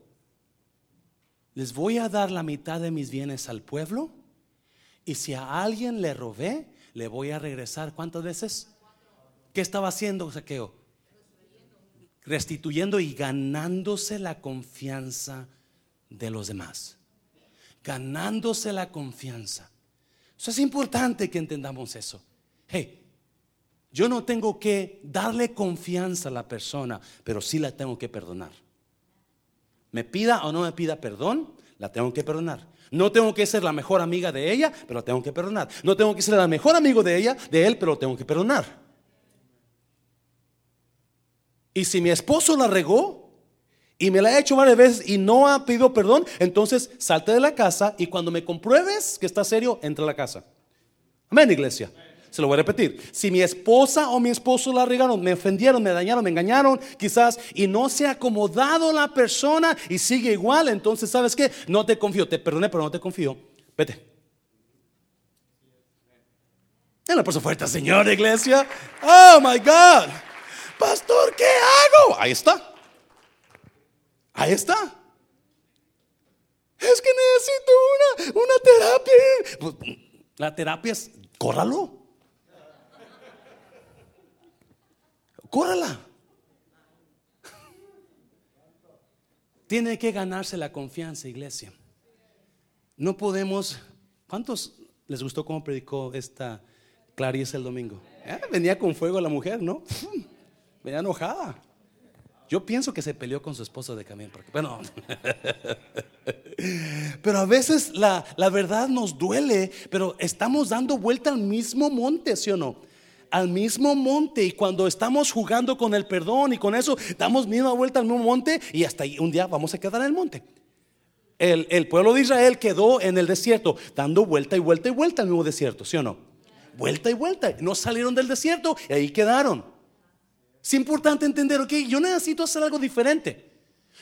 [SPEAKER 1] les voy a dar la mitad de mis bienes al pueblo y si a alguien le robé, le voy a regresar. ¿Cuántas veces? ¿Qué estaba haciendo Saqueo? Restituyendo y ganándose la confianza de los demás. Ganándose la confianza. Eso es importante que entendamos eso. Hey, yo no tengo que darle confianza a la persona, pero sí la tengo que perdonar me pida o no me pida perdón, la tengo que perdonar. No tengo que ser la mejor amiga de ella, pero la tengo que perdonar. No tengo que ser el mejor amigo de ella, de él, pero lo tengo que perdonar. Y si mi esposo la regó y me la ha hecho varias veces y no ha pedido perdón, entonces salte de la casa y cuando me compruebes que está serio, entra a la casa. Amén, iglesia. Se lo voy a repetir. Si mi esposa o mi esposo la regaron, me ofendieron, me dañaron, me engañaron, quizás, y no se ha acomodado la persona y sigue igual, entonces, ¿sabes qué? No te confío, te perdoné, pero no te confío. Vete. En la persona fuerte, Señor, iglesia. Oh my God. Pastor, ¿qué hago? Ahí está. Ahí está. Es que necesito una, una terapia. Pues, la terapia es, córralo. Córrala. Tiene que ganarse la confianza, iglesia. No podemos. ¿Cuántos les gustó cómo predicó esta Clarice el domingo? Eh, venía con fuego la mujer, ¿no? Venía enojada. Yo pienso que se peleó con su esposo de camino. Porque, bueno, pero a veces la, la verdad nos duele, pero estamos dando vuelta al mismo monte, ¿sí o no? Al mismo monte y cuando estamos jugando con el perdón y con eso, damos misma vuelta al mismo monte y hasta un día vamos a quedar en el monte. El, el, pueblo de Israel quedó en el desierto, dando vuelta y vuelta y vuelta al mismo desierto, ¿sí o no? Vuelta y vuelta. No salieron del desierto y ahí quedaron. Es importante entender, ok, yo necesito hacer algo diferente.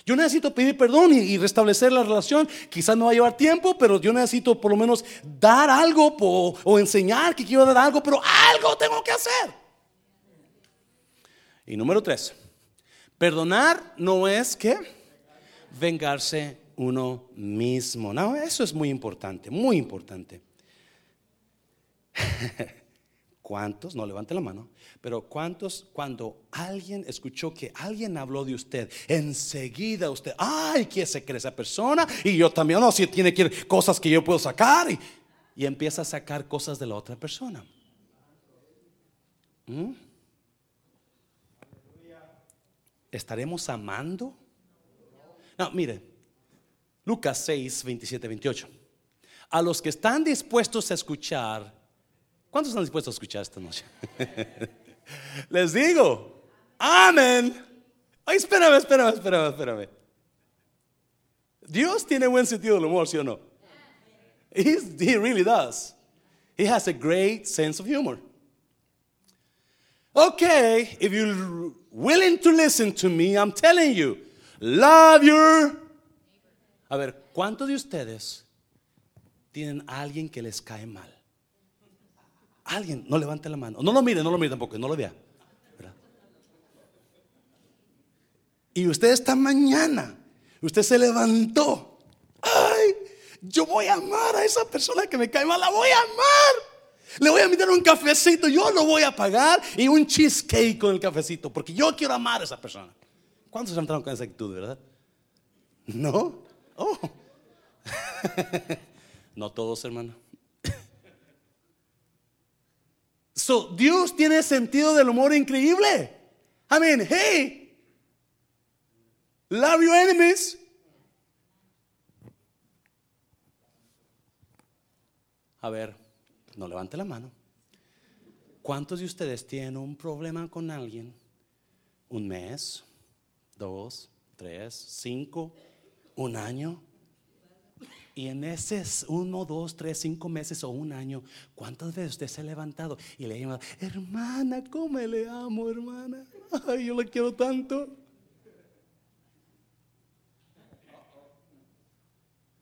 [SPEAKER 1] Yo necesito pedir perdón y, restablecer la relación. Quizás no va a llevar tiempo, pero yo necesito por lo menos dar algo o enseñar que quiero dar algo, pero algo tengo que hacer. Y número tres, perdonar no es que vengarse uno mismo. No, eso es muy importante, muy importante. ¿Cuántos? No levante la mano. Pero ¿cuántos cuando alguien escuchó que alguien habló de usted, enseguida usted, ay, ¿qué se cree esa persona? Y yo también, no, si tiene que ir cosas que yo puedo sacar. Y, y empieza a sacar cosas de la otra persona. ¿Mm? ¿Estaremos amando? No, mire, Lucas 6, 27, 28. A los que están dispuestos a escuchar, ¿cuántos están dispuestos a escuchar esta noche? Les digo, amén. Ay, espérame, espérame, espérame, espérame. Dios tiene buen sentido del humor, ¿sí o no? he really does. He has a great sense of humor. Okay, if you're willing to listen to me, I'm telling you, love your a ver, ¿cuántos de ustedes tienen alguien que les cae mal? Alguien, no levante la mano. No lo mire, no lo mire tampoco, no lo vea. Y usted esta mañana, usted se levantó. Ay, yo voy a amar a esa persona que me cae mal, la voy a amar. Le voy a meter un cafecito, yo lo voy a pagar y un cheesecake con el cafecito, porque yo quiero amar a esa persona. ¿Cuántos entraron con esa actitud, verdad? ¿No? Oh. no todos, hermano. So, Dios tiene sentido del humor increíble. I mean, hey, love your enemies. A ver, no levante la mano. ¿Cuántos de ustedes tienen un problema con alguien? ¿Un mes? ¿Dos? ¿Tres? ¿Cinco? un año. Y en ese uno, dos, tres, cinco meses o un año, ¿cuántas veces usted se ha levantado y le ha llamado, hermana, cómo le amo, hermana? Ay, yo le quiero tanto.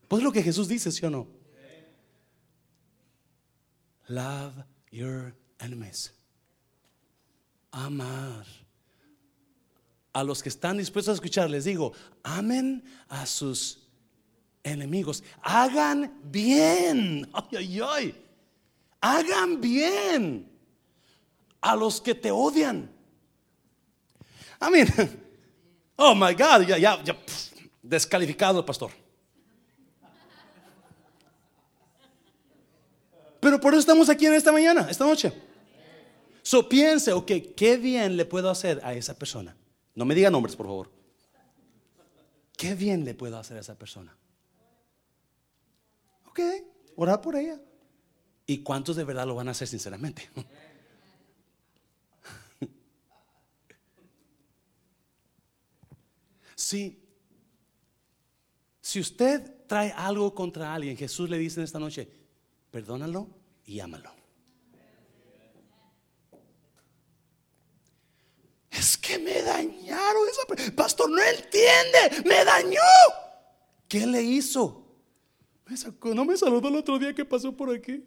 [SPEAKER 1] Pues lo que Jesús dice, ¿sí o no? Love your enemies. Amar a los que están dispuestos a escuchar, les digo, amen a sus enemigos, hagan bien, ay, ay, ay, hagan bien a los que te odian. I mean, oh my God, ya, ya, ya, descalificado el pastor. Pero por eso estamos aquí en esta mañana, esta noche. So piense, ok, ¿qué bien le puedo hacer a esa persona? No me diga nombres, por favor. ¿Qué bien le puedo hacer a esa persona? Ok, orar por ella. ¿Y cuántos de verdad lo van a hacer sinceramente? Si, si usted trae algo contra alguien, Jesús le dice en esta noche, perdónalo y ámalo. Es que me dañaron esa Pastor, no entiende, me dañó. ¿Qué le hizo? Me sacó, no me saludó el otro día que pasó por aquí.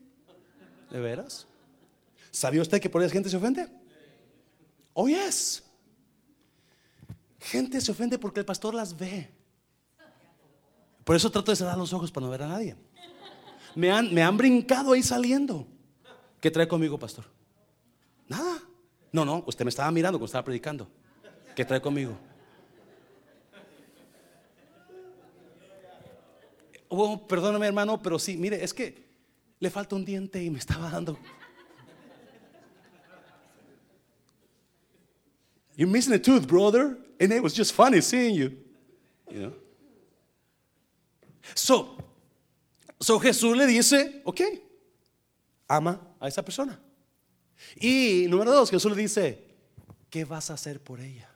[SPEAKER 1] ¿De veras? ¿Sabía usted que por ahí gente se ofende? Oh, yes. Gente se ofende porque el pastor las ve. Por eso trato de cerrar los ojos para no ver a nadie. Me han, me han brincado ahí saliendo. ¿Qué trae conmigo, pastor? Nada. No, no, usted me estaba mirando cuando estaba predicando. ¿Qué trae conmigo? Oh, perdóname hermano, pero sí, mire, es que le falta un diente y me estaba dando. You're missing a tooth, brother. And it was just funny seeing you. You know? So, so Jesús le dice, ok, ama a esa persona. Y número dos, Jesús le dice, ¿qué vas a hacer por ella?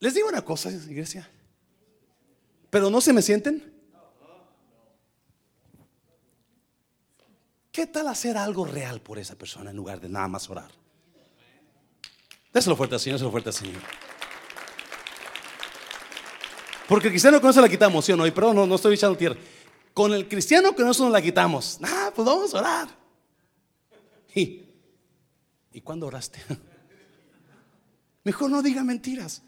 [SPEAKER 1] Les digo una cosa, iglesia. Pero no se me sienten. ¿Qué tal hacer algo real por esa persona en lugar de nada más orar? Déselo fuerte al Señor, déselo fuerte al Señor. Porque el cristiano con eso la quitamos, ¿sí o no? Y perdón, no, no estoy echando tierra. Con el cristiano eso no la quitamos. Ah, pues vamos a orar. ¿Y, ¿y cuándo oraste? Mejor no diga mentiras.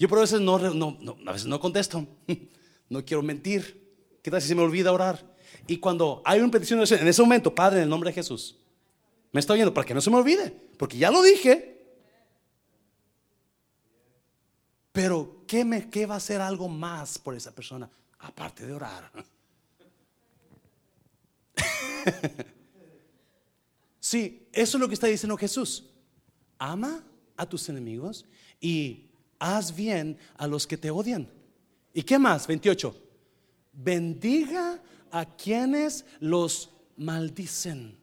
[SPEAKER 1] Yo por veces no, no, no, a veces no contesto. No quiero mentir. ¿Qué tal si se me olvida orar? Y cuando hay una petición en ese momento, Padre, en el nombre de Jesús, me está oyendo para que no se me olvide, porque ya lo dije. Pero ¿qué, me, qué va a hacer algo más por esa persona? Aparte de orar. sí, eso es lo que está diciendo Jesús. Ama a tus enemigos y haz bien a los que te odian. ¿Y qué más? 28. Bendiga a quienes los maldicen.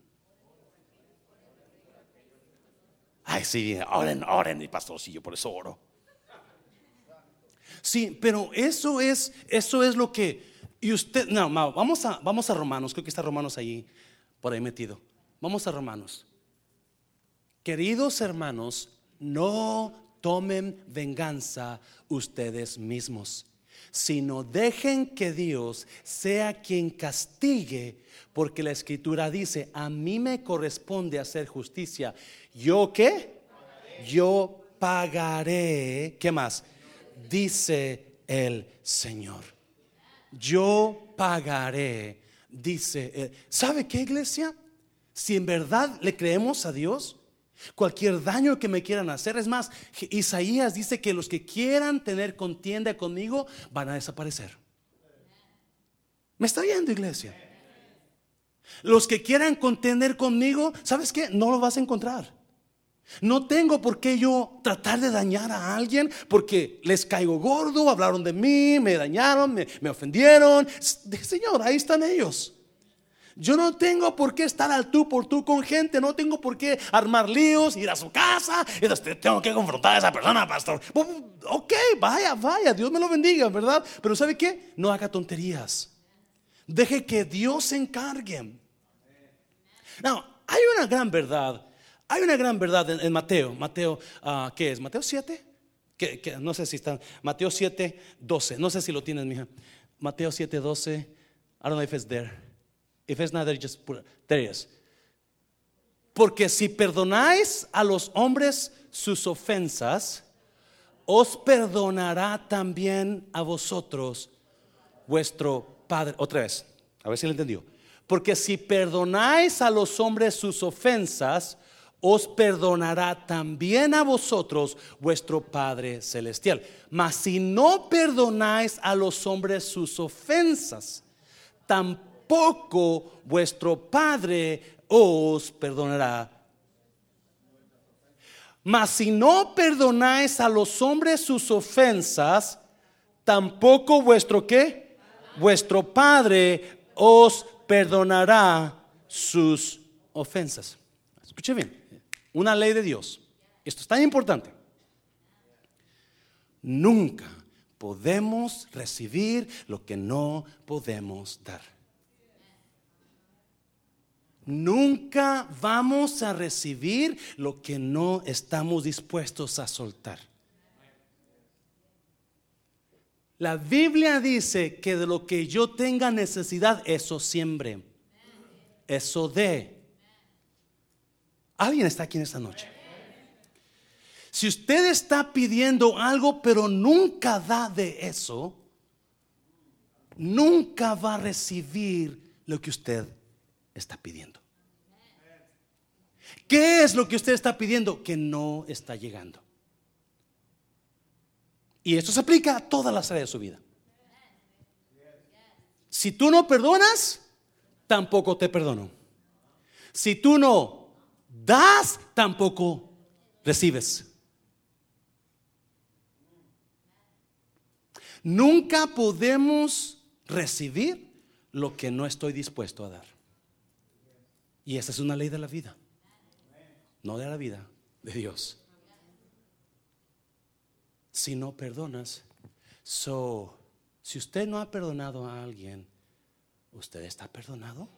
[SPEAKER 1] Ay, sí, oren, oren, y pastorcillo, por eso oro. Sí, pero eso es, eso es lo que, y usted, no, vamos a, vamos a Romanos, creo que está Romanos ahí, por ahí metido. Vamos a Romanos. Queridos hermanos, no tomen venganza ustedes mismos, sino dejen que Dios sea quien castigue, porque la escritura dice, a mí me corresponde hacer justicia. ¿Yo qué? Yo pagaré. ¿Qué más? Dice el Señor. Yo pagaré, dice. ¿Sabe qué, iglesia? Si en verdad le creemos a Dios, Cualquier daño que me quieran hacer. Es más, Isaías dice que los que quieran tener contienda conmigo van a desaparecer. ¿Me está viendo, iglesia? Los que quieran contender conmigo, ¿sabes qué? No lo vas a encontrar. No tengo por qué yo tratar de dañar a alguien porque les caigo gordo, hablaron de mí, me dañaron, me, me ofendieron. Señor, ahí están ellos. Yo no tengo por qué estar al tú por tú con gente, no tengo por qué armar líos, ir a su casa, y tengo que confrontar a esa persona, pastor. Ok, vaya, vaya, Dios me lo bendiga, ¿verdad? Pero ¿sabe qué? No haga tonterías. Deje que Dios se encargue. No, hay una gran verdad. Hay una gran verdad en, Mateo. Mateo, uh, ¿qué es? ¿Mateo 7? Que, no sé si están. Mateo 7, 12. No sé si lo tienes, mija. Mateo 7, 12. I don't know if it's there. If it's not there, just put it. There it is. Porque si perdonáis a los hombres sus ofensas, os perdonará también a vosotros vuestro Padre. Otra vez, a ver si lo entendió. Porque si perdonáis a los hombres sus ofensas, os perdonará también a vosotros vuestro Padre Celestial. Mas si no perdonáis a los hombres sus ofensas, tampoco poco vuestro Padre os perdonará. Mas si no perdonáis a los hombres sus ofensas, tampoco vuestro qué? Vuestro Padre os perdonará sus ofensas. Escuche bien, una ley de Dios. Esto es tan importante. Nunca podemos recibir lo que no podemos dar. Nunca vamos a recibir lo que no estamos dispuestos a soltar. La Biblia dice que de lo que yo tenga necesidad, eso siembre, eso dé. ¿Alguien está aquí en esta noche? Si usted está pidiendo algo pero nunca da de eso, nunca va a recibir lo que usted está pidiendo. ¿Qué es lo que usted está pidiendo? Que no está llegando. Y esto se aplica a todas las áreas de su vida. Si tú no perdonas, tampoco te perdono. Si tú no das, tampoco recibes. Nunca podemos recibir lo que no estoy dispuesto a dar. Y esa es una ley de la vida. No de la vida, de Dios. Si no perdonas, so, si usted no ha perdonado a alguien, ¿usted está perdonado?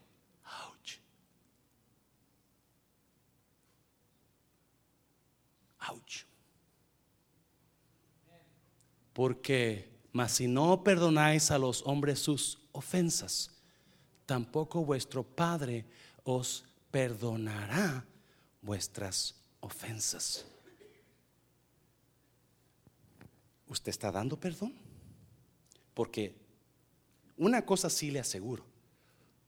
[SPEAKER 1] Ouch. Ouch. Porque, mas si no perdonáis a los hombres sus ofensas, tampoco vuestro Padre os perdonará vuestras ofensas. ¿Usted está dando perdón? Porque una cosa sí le aseguro,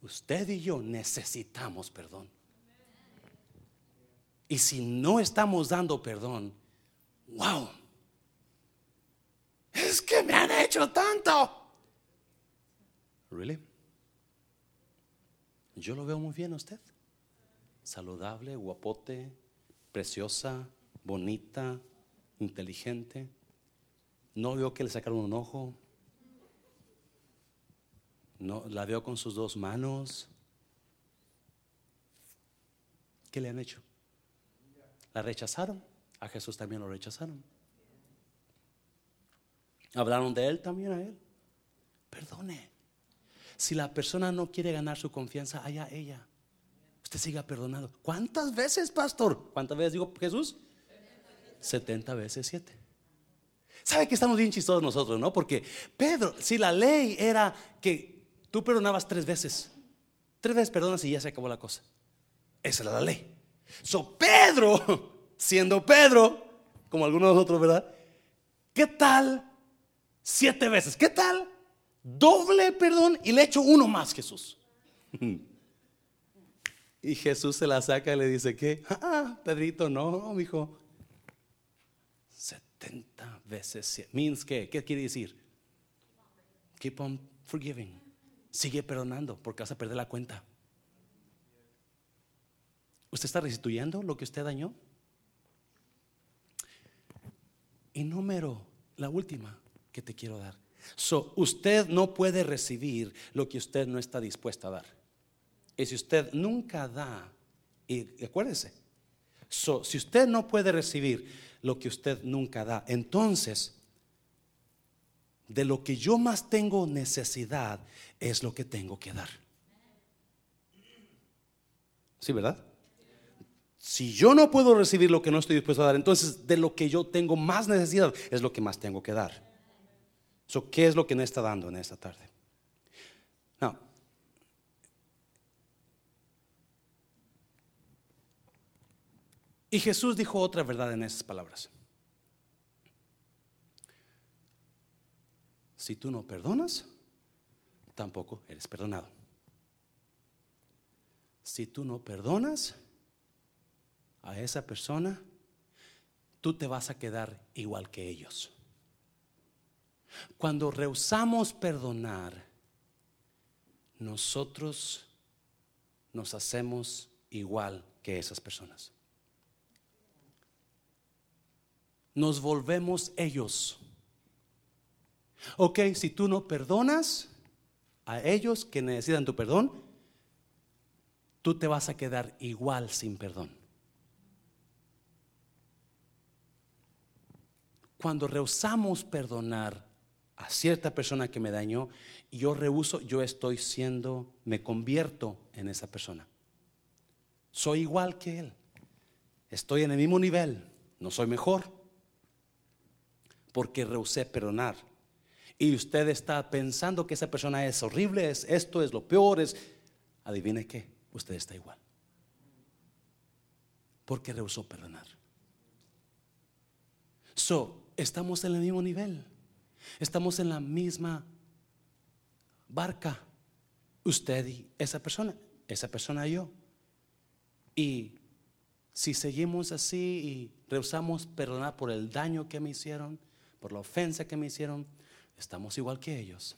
[SPEAKER 1] usted y yo necesitamos perdón. Y si no estamos dando perdón, wow, es que me han hecho tanto. ¿Really? Yo lo veo muy bien a usted. Saludable, guapote, preciosa, bonita, inteligente. No veo que le sacaron un ojo. No, la veo con sus dos manos. ¿Qué le han hecho? La rechazaron. A Jesús también lo rechazaron. Hablaron de él también a él. Perdone. Si la persona no quiere ganar su confianza, allá ella. Usted siga perdonado. ¿Cuántas veces, pastor? ¿Cuántas veces digo Jesús? 70 veces 7. ¿Sabe que estamos bien chistosos nosotros, no? Porque Pedro, si la ley era que tú perdonabas tres veces, tres veces perdonas y ya se acabó la cosa. Esa era la ley. So Pedro, siendo Pedro, como algunos de ¿verdad? ¿Qué tal siete veces? ¿Qué tal doble perdón y le echo uno más, Jesús? Y Jesús se la saca y le dice, ¿qué? Ah, Pedrito, no, hijo. 70 veces. Means qué? ¿Qué quiere decir? Keep on forgiving. Sigue perdonando porque vas a perder la cuenta. ¿Usted está restituyendo lo que usted dañó? Y número, la última que te quiero dar. So, usted no puede recibir lo que usted no está dispuesto a dar. Y si usted nunca da, y acuérdese, so, si usted no puede recibir lo que usted nunca da, entonces de lo que yo más tengo necesidad es lo que tengo que dar. ¿Sí, verdad? Si yo no puedo recibir lo que no estoy dispuesto a dar, entonces de lo que yo tengo más necesidad es lo que más tengo que dar. So, ¿Qué es lo que me está dando en esta tarde? Y Jesús dijo otra verdad en esas palabras. Si tú no perdonas, tampoco eres perdonado. Si tú no perdonas, a esa persona, tú te vas a quedar igual que ellos. Cuando rehusamos perdonar, nosotros nos hacemos igual que esas personas. Nos volvemos ellos. Ok, si tú no perdonas a ellos que necesitan tu perdón, tú te vas a quedar igual sin perdón. Cuando rehusamos perdonar a cierta persona que me dañó, yo rehuso, yo estoy siendo, me convierto en esa persona. Soy igual que él. Estoy en el mismo nivel, no soy mejor, porque rehusé perdonar. Y usted está pensando que esa persona es horrible, es esto, es lo peor, es... Adivine qué, usted está igual. Porque rehusó perdonar. So, estamos en el mismo nivel. Estamos en la misma barca. Usted y esa persona, esa persona y yo. Y si seguimos así y rehusamos perdonar por el daño que me hicieron, por la ofensa que me hicieron, estamos igual que ellos.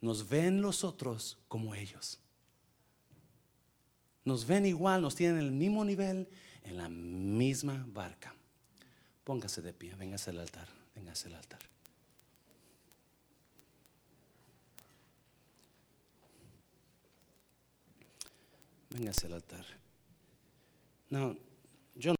[SPEAKER 1] Nos ven los otros como ellos. Nos ven igual, nos tienen el mismo nivel, en la misma barca. Póngase de pie, véngase al altar, véngase al altar. Véngase al altar. No,